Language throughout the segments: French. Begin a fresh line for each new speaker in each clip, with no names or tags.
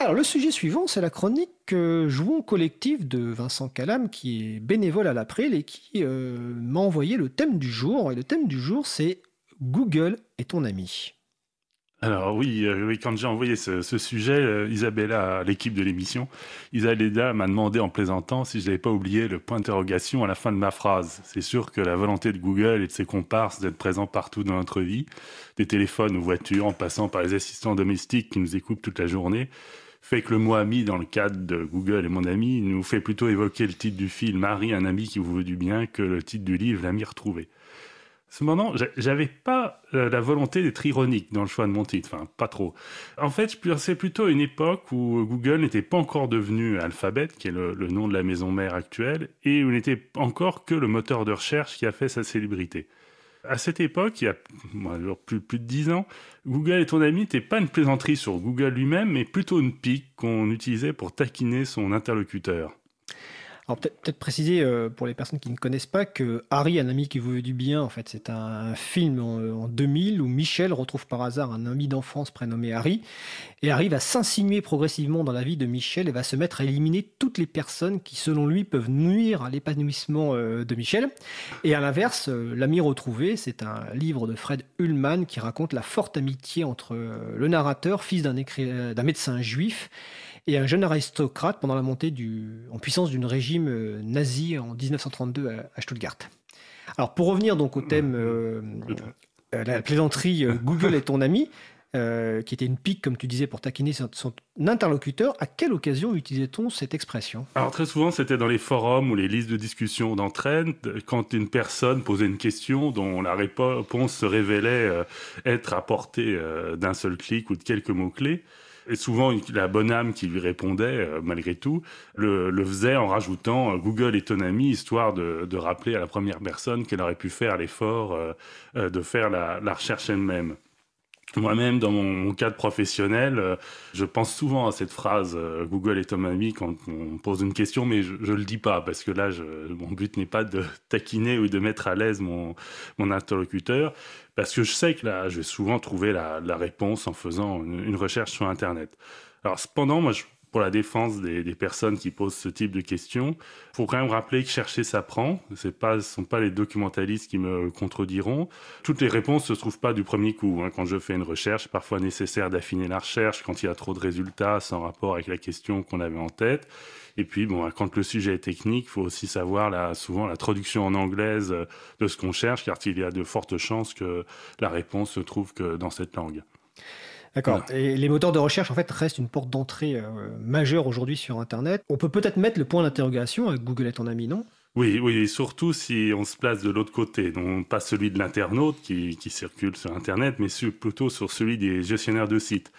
Alors le sujet suivant, c'est la chronique euh, Jouons collectif de Vincent Calam, qui est bénévole à l'April et qui euh, m'a envoyé le thème du jour. Et le thème du jour, c'est Google est ton ami.
Alors oui, euh, quand j'ai envoyé ce, sujet, euh, Isabella, l'équipe de l'émission, Isabella m'a demandé en plaisantant si je n'avais pas oublié le point d'interrogation à la fin de ma phrase. C'est sûr que la volonté de Google et de ses comparses d'être présents partout dans notre vie, des téléphones aux voitures, en passant par les assistants domestiques qui nous écoutent toute la journée, fait que le mot ami dans le cadre de Google et mon ami nous fait plutôt évoquer le titre du film Marie, un ami qui vous veut du bien que le titre du livre L'ami retrouvé. Cependant, j'avais pas euh, la volonté d'être ironique dans le choix de mon titre, enfin pas trop. En fait, je pensais plutôt à une époque où Google n'était pas encore devenu Alphabet, qui est le, nom de la maison mère actuelle, et où n'était encore que le moteur de recherche qui a fait sa célébrité. À cette époque, il y a plus, de dix ans, Google et ton ami n'était pas une plaisanterie sur Google lui-même, mais plutôt une pique qu'on utilisait pour taquiner son interlocuteur.
Alors peut-être préciser euh, pour les personnes qui ne connaissent pas que Harry, un ami qui vous veut du bien, en fait, c'est un, film en, 2000 où Michel retrouve par hasard un ami d'enfance prénommé Harry, et Harry va s'insinuer progressivement dans la vie de Michel et va se mettre à éliminer toutes les personnes qui, selon lui, peuvent nuire à l'épanouissement euh, de Michel. Et à l'inverse, euh, l'ami retrouvé, c'est un livre de Fred Ullman qui raconte la forte amitié entre le narrateur, fils d'un médecin juif, et un jeune aristocrate pendant la montée en puissance d'une régime euh, nazi en 1932 à, Stuttgart. Alors pour revenir donc au thème, euh, euh, la plaisanterie Google est ton ami, qui était une pique, comme tu disais, pour taquiner son, interlocuteur. À quelle occasion utilisait-on cette expression?
Alors très souvent, c'était dans les forums ou les listes de discussion d'entraîne, quand une personne posait une question dont la réponse se révélait être apportée d'un seul clic ou de quelques mots-clés. Et souvent, la bonne âme qui lui répondait, euh, malgré tout, le, faisait en rajoutant euh, Google est ton ami, histoire de, rappeler à la première personne qu'elle aurait pu faire l'effort euh, de faire la recherche elle-même. Moi-même, dans mon, cadre professionnel, euh, je pense souvent à cette phrase euh, Google est ton ami quand on pose une question, mais je, ne le dis pas parce que là, mon but n'est pas de taquiner ou de mettre à l'aise mon, interlocuteur, parce que je sais que là, je vais souvent trouver la, la réponse en faisant une, une, recherche sur Internet. Alors, cependant, moi, je pour la défense des, personnes qui posent ce type de questions. Il faut quand même rappeler que chercher s'apprend. Ce ne sont pas les documentalistes qui me contrediront. Toutes les réponses ne se trouvent pas du premier coup. Hein. Quand je fais une recherche, parfois nécessaire d'affiner la recherche quand il y a trop de résultats sans rapport avec la question qu'on avait en tête. Et puis, bon, quand le sujet est technique, il faut aussi savoir souvent la traduction en anglaise de ce qu'on cherche, car il y a de fortes chances que la réponse se trouve que dans cette langue.
D'accord. Et les moteurs de recherche, en fait, restent une porte d'entrée euh, majeure aujourd'hui sur Internet. On peut peut-être mettre le point d'interrogation avec Google est ton ami, non?
Oui, oui, surtout si on se place de l'autre côté, donc pas celui de l'internaute qui, circule sur Internet, mais plutôt sur celui des gestionnaires de sites.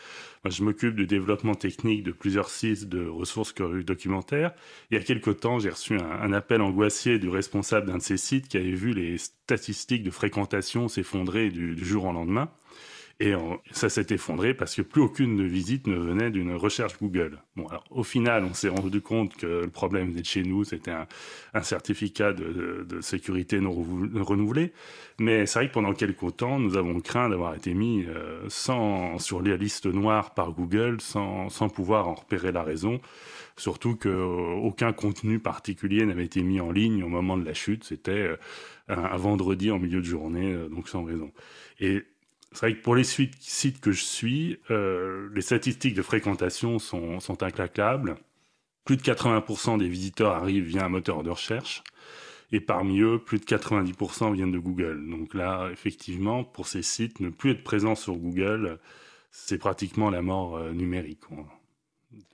Moi, je m'occupe du développement technique de plusieurs sites de ressources documentaires. Il y a quelque temps, j'ai reçu un, appel angoissé du responsable d'un de ces sites qui avait vu les statistiques de fréquentation s'effondrer du, jour au lendemain. Et ça s'est effondré parce que plus aucune visite ne venait d'une recherche Google. Bon, alors au final, on s'est rendu compte que le problème venait de chez nous, c'était un, certificat de, sécurité non renouvelé. Mais c'est vrai que pendant quelques temps, nous avons craint d'avoir été mis euh, sans, sur les listes noires par Google sans, sans pouvoir en repérer la raison. Surtout qu'aucun euh, contenu particulier n'avait été mis en ligne au moment de la chute. C'était euh, un, un, vendredi en milieu de journée, donc sans raison. Et c'est vrai que pour les sites que je suis, euh, les statistiques de fréquentation sont, sont. Plus de 80% des visiteurs arrivent via un moteur de recherche. Et parmi eux, plus de 90% viennent de Google. Donc là, effectivement, pour ces sites, ne plus être présent sur Google, c'est pratiquement la mort euh, numérique.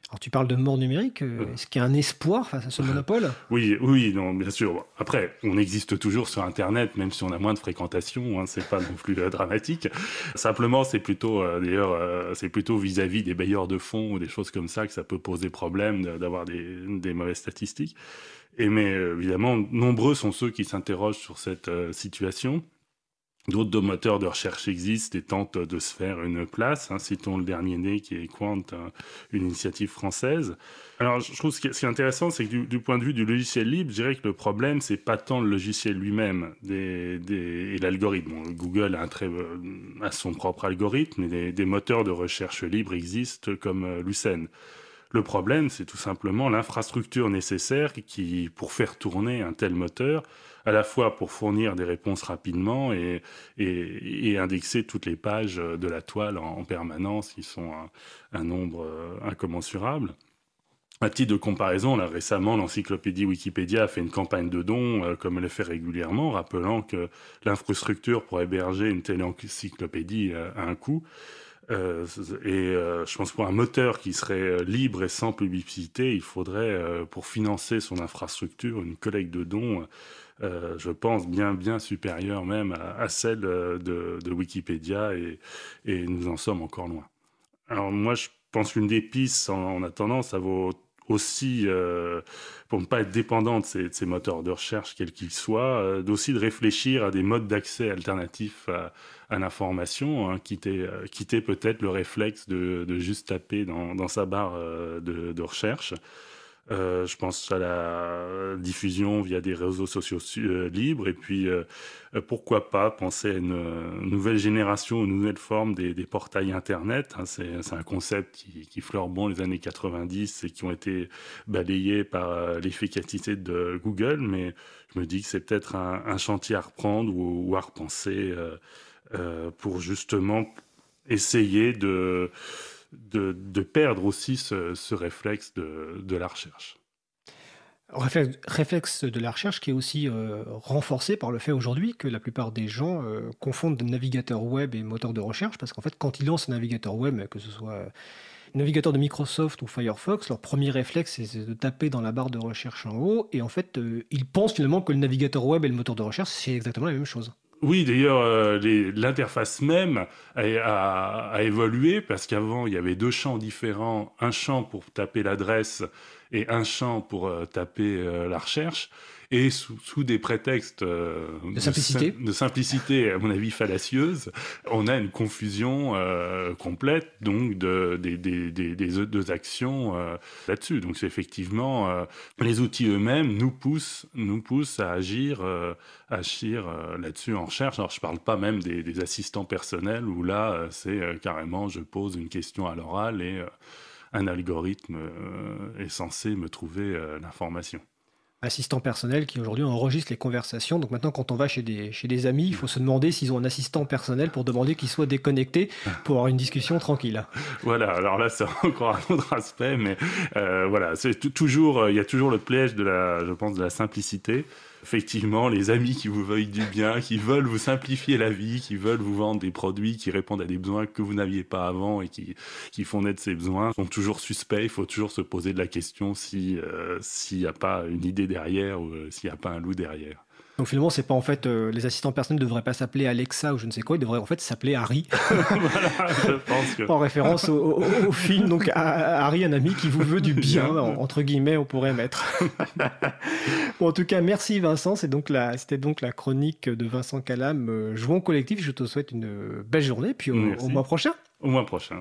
Alors tu parles de mort numérique, euh, euh. est-ce qu'il y a un espoir face à ce monopole?
Oui, oui, non, bien sûr. Après, on existe toujours sur Internet, même si on a moins de fréquentation, hein, c'est pas non plus euh, dramatique. Simplement, c'est plutôt, d'ailleurs, c'est plutôt vis-à-vis des bailleurs de fonds ou des choses comme ça que ça peut poser problème d'avoir des, des, mauvaises statistiques. Et mais évidemment, nombreux sont ceux qui s'interrogent sur cette situation. D'autres moteurs de recherche existent et tentent de se faire une place. Hein. Citons le dernier né qui est Quant, une initiative française. Alors, je trouve ce qui est, intéressant, c'est que du, point de vue du logiciel libre, je dirais que le problème, c'est pas tant le logiciel lui-même et l'algorithme. Google très, a son propre algorithme, des, des, moteurs de recherche libre existent comme euh, Lucene. Le problème, c'est tout simplement l'infrastructure nécessaire qui, pour faire tourner un tel moteur, à la fois pour fournir des réponses rapidement et, indexer toutes les pages de la toile en, permanence, qui sont un, nombre euh, incommensurable. À titre de comparaison, là, récemment, l'encyclopédie Wikipédia a fait une campagne de dons, euh, comme elle le fait régulièrement, rappelant que l'infrastructure pour héberger une telle encyclopédie euh, a un coût. Euh, et euh, je pense pour un moteur qui serait euh, libre et sans publicité, il faudrait, pour financer son infrastructure, une collecte de dons, je pense, bien, bien supérieure même à, celle de, Wikipédia, et, et, nous en sommes encore loin. Alors moi, je pense qu'une des pistes, en, en attendant, ça vaut aussi, euh, pour ne pas être dépendant de ces, moteurs de recherche, quels qu'ils soient, euh, d'aussi de réfléchir à des modes d'accès alternatifs à, l'information, hein, quitter, euh, quitter peut-être le réflexe de, de, juste taper dans, dans sa barre de, de recherche. Euh, je pense à la diffusion via des réseaux sociaux euh, libres et puis euh, pourquoi pas penser à une, nouvelle génération, une nouvelle forme des, portails Internet. Hein. c'est, un concept qui, qui fleure bon les années 90 et qui ont été balayés par l'efficacité de Google, mais je me dis que c'est peut-être un, chantier à reprendre ou, à repenser pour justement essayer de de, perdre aussi ce, réflexe de, la recherche.
Réflexe, de la recherche qui est aussi euh, renforcé par le fait aujourd'hui que la plupart des gens euh, confondent navigateur web et moteur de recherche, parce qu'en fait, quand ils lancent un navigateur web, que ce soit un navigateur de Microsoft ou Firefox, leur premier réflexe c'est de taper dans la barre de recherche en haut, et en fait, euh, ils pensent finalement que le navigateur web et le moteur de recherche, c'est exactement la même chose.
Oui, d'ailleurs, euh, l'interface même a, évolué parce qu'avant, il y avait deux champs différents, un champ pour taper l'adresse et un champ pour euh, taper euh, la recherche et sous, des prétextes
euh, de simplicité,
de, simplicité, à mon avis fallacieuse, on a une confusion euh, complète donc de, des, des, des, des deux actions euh, là-dessus. Donc c'est effectivement les outils eux-mêmes nous poussent, nous poussent à agir, agir là-dessus en recherche. Alors je parle pas même des, assistants personnels où là c'est carrément je pose une question à l'oral et un algorithme est censé me trouver l'information
assistant personnel qui aujourd'hui enregistre les conversations. Donc maintenant, quand on va chez des, chez des amis, il faut se demander s'ils ont un assistant personnel pour demander qu'il soit déconnecté pour avoir une discussion tranquille.
Voilà, alors là, c'est encore un autre aspect, mais euh, voilà, c'est toujours, euh, il y a toujours le piège de la, je pense, de la simplicité effectivement, les amis qui vous veuillent du bien, qui veulent vous simplifier la vie, qui veulent vous vendre des produits qui répondent à des besoins que vous n'aviez pas avant et qui, qui font naître ces besoins, sont toujours suspects. Il faut toujours se poser de la question si euh, s'il n'y a pas une idée derrière ou euh, s'il n'y a pas un loup derrière.
Donc finalement, c'est pas en fait euh, les assistants personnels ne devraient pas s'appeler Alexa ou je ne sais quoi, ils devraient en fait s'appeler Harry. voilà, je pense que... en référence au, film. Donc Harry, un ami qui vous veut du bien, entre guillemets, on pourrait mettre. bon, en tout cas, merci Vincent. C'est donc la, c'était donc la chronique de Vincent Calam. Euh, jouons collectif. Je te souhaite une belle journée, puis au mois prochain.
Au mois prochain.